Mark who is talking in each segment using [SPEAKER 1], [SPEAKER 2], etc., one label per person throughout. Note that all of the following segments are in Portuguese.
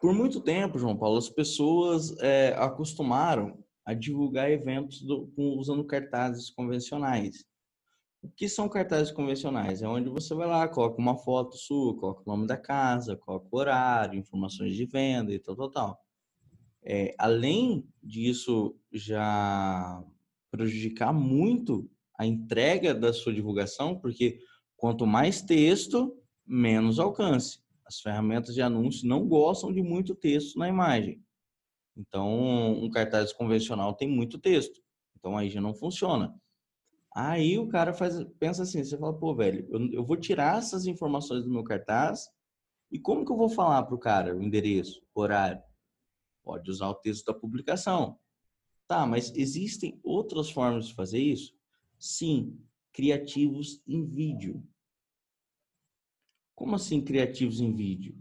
[SPEAKER 1] por muito tempo, João Paulo, as pessoas é, acostumaram a divulgar eventos do, usando cartazes convencionais. O que são cartazes convencionais? É onde você vai lá, coloca uma foto sua, coloca o nome da casa, coloca o horário, informações de venda e tal, tal, tal. É, além disso já prejudicar muito a entrega da sua divulgação, porque quanto mais texto, menos alcance. As ferramentas de anúncio não gostam de muito texto na imagem. Então, um cartaz convencional tem muito texto. Então, aí já não funciona. Aí o cara faz, pensa assim, você fala, pô, velho, eu, eu vou tirar essas informações do meu cartaz e como que eu vou falar para o cara o endereço, horário? Pode usar o texto da publicação. Tá, mas existem outras formas de fazer isso? Sim, criativos em vídeo. Como assim criativos em vídeo?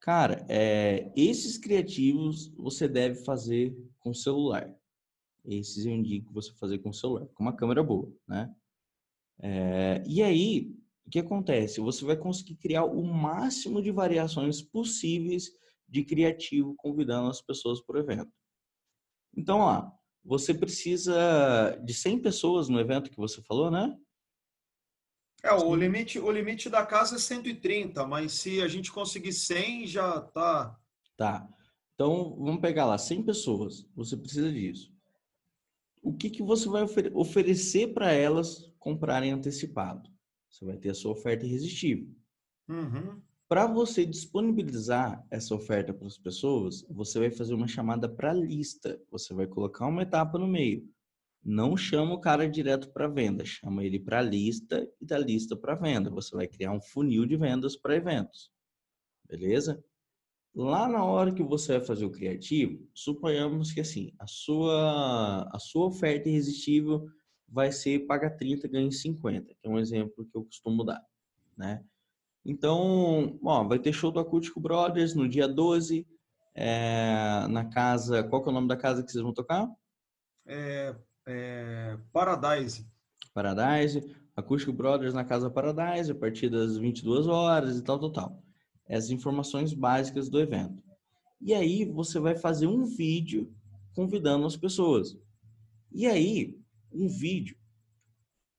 [SPEAKER 1] Cara, é, esses criativos você deve fazer com celular. Esses eu indico você fazer com celular, com uma câmera boa, né? É, e aí, o que acontece? Você vai conseguir criar o máximo de variações possíveis de criativo convidando as pessoas para o evento. Então, ó, você precisa de 100 pessoas no evento que você falou, né?
[SPEAKER 2] É, o limite, o limite da casa é 130, mas se a gente conseguir 100, já tá.
[SPEAKER 1] Tá. Então, vamos pegar lá, 100 pessoas. Você precisa disso. O que, que você vai ofer oferecer para elas comprarem antecipado? Você vai ter a sua oferta irresistível.
[SPEAKER 2] Uhum.
[SPEAKER 1] Para você disponibilizar essa oferta para as pessoas, você vai fazer uma chamada para lista. Você vai colocar uma etapa no meio não chama o cara direto para venda, chama ele para lista e da lista para venda. Você vai criar um funil de vendas para eventos. Beleza? Lá na hora que você vai fazer o criativo, suponhamos que assim, a sua a sua oferta irresistível vai ser paga 30, ganha 50, que é um exemplo que eu costumo dar, né? Então, ó, vai ter show do Acústico Brothers no dia 12, é, na casa, qual que é o nome da casa que vocês vão tocar?
[SPEAKER 2] É, é, Paradise.
[SPEAKER 1] Paradise, Acústico Brothers na Casa Paradise, a partir das 22 horas e tal, tal, tal. Essas informações básicas do evento. E aí você vai fazer um vídeo convidando as pessoas. E aí, um vídeo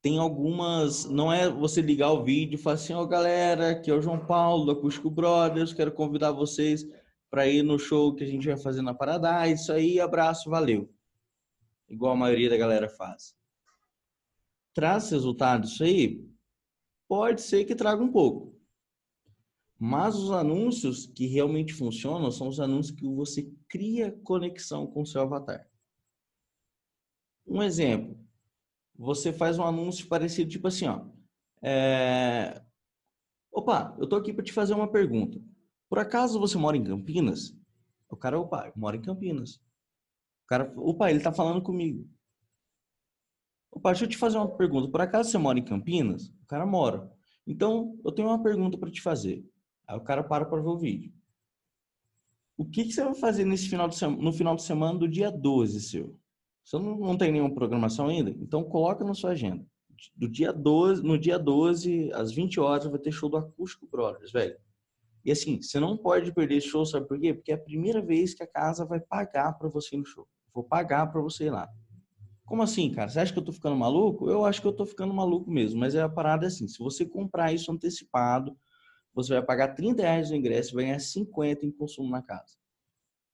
[SPEAKER 1] tem algumas. Não é você ligar o vídeo e falar assim: ó, oh, galera, aqui é o João Paulo do Acústico Brothers, quero convidar vocês para ir no show que a gente vai fazer na Paradise. Isso aí, abraço, valeu igual a maioria da galera faz. Traz resultados isso aí? Pode ser que traga um pouco. Mas os anúncios que realmente funcionam são os anúncios que você cria conexão com o seu avatar. Um exemplo. Você faz um anúncio parecido, tipo assim, ó. É... Opa, eu tô aqui para te fazer uma pergunta. Por acaso você mora em Campinas? O cara, opa, mora em Campinas. O cara, opa, ele tá falando comigo. Opa, deixa eu te fazer uma pergunta. Por acaso você mora em Campinas? O cara mora. Então, eu tenho uma pergunta para te fazer. Aí o cara para para ver o vídeo. O que, que você vai fazer nesse final de no final de semana do dia 12, seu? Você não, não tem nenhuma programação ainda? Então, coloca na sua agenda. Do dia 12, no dia 12, às 20 horas, vai ter show do Acústico Brothers, velho. E assim, você não pode perder esse show, sabe por quê? Porque é a primeira vez que a casa vai pagar para você no show. Vou pagar para você ir lá. Como assim, cara? Você acha que eu tô ficando maluco? Eu acho que eu tô ficando maluco mesmo, mas é a parada assim, se você comprar isso antecipado, você vai pagar 30 reais no ingresso e vai ganhar 50 em consumo na casa.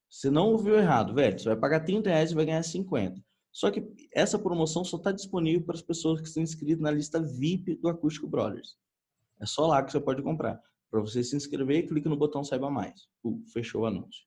[SPEAKER 1] Você não ouviu errado, velho. Você vai pagar 30 reais e vai ganhar 50. Só que essa promoção só está disponível para as pessoas que estão inscritas na lista VIP do Acústico Brothers. É só lá que você pode comprar. Para você se inscrever, clique no botão Saiba Mais. Uh, fechou o anúncio.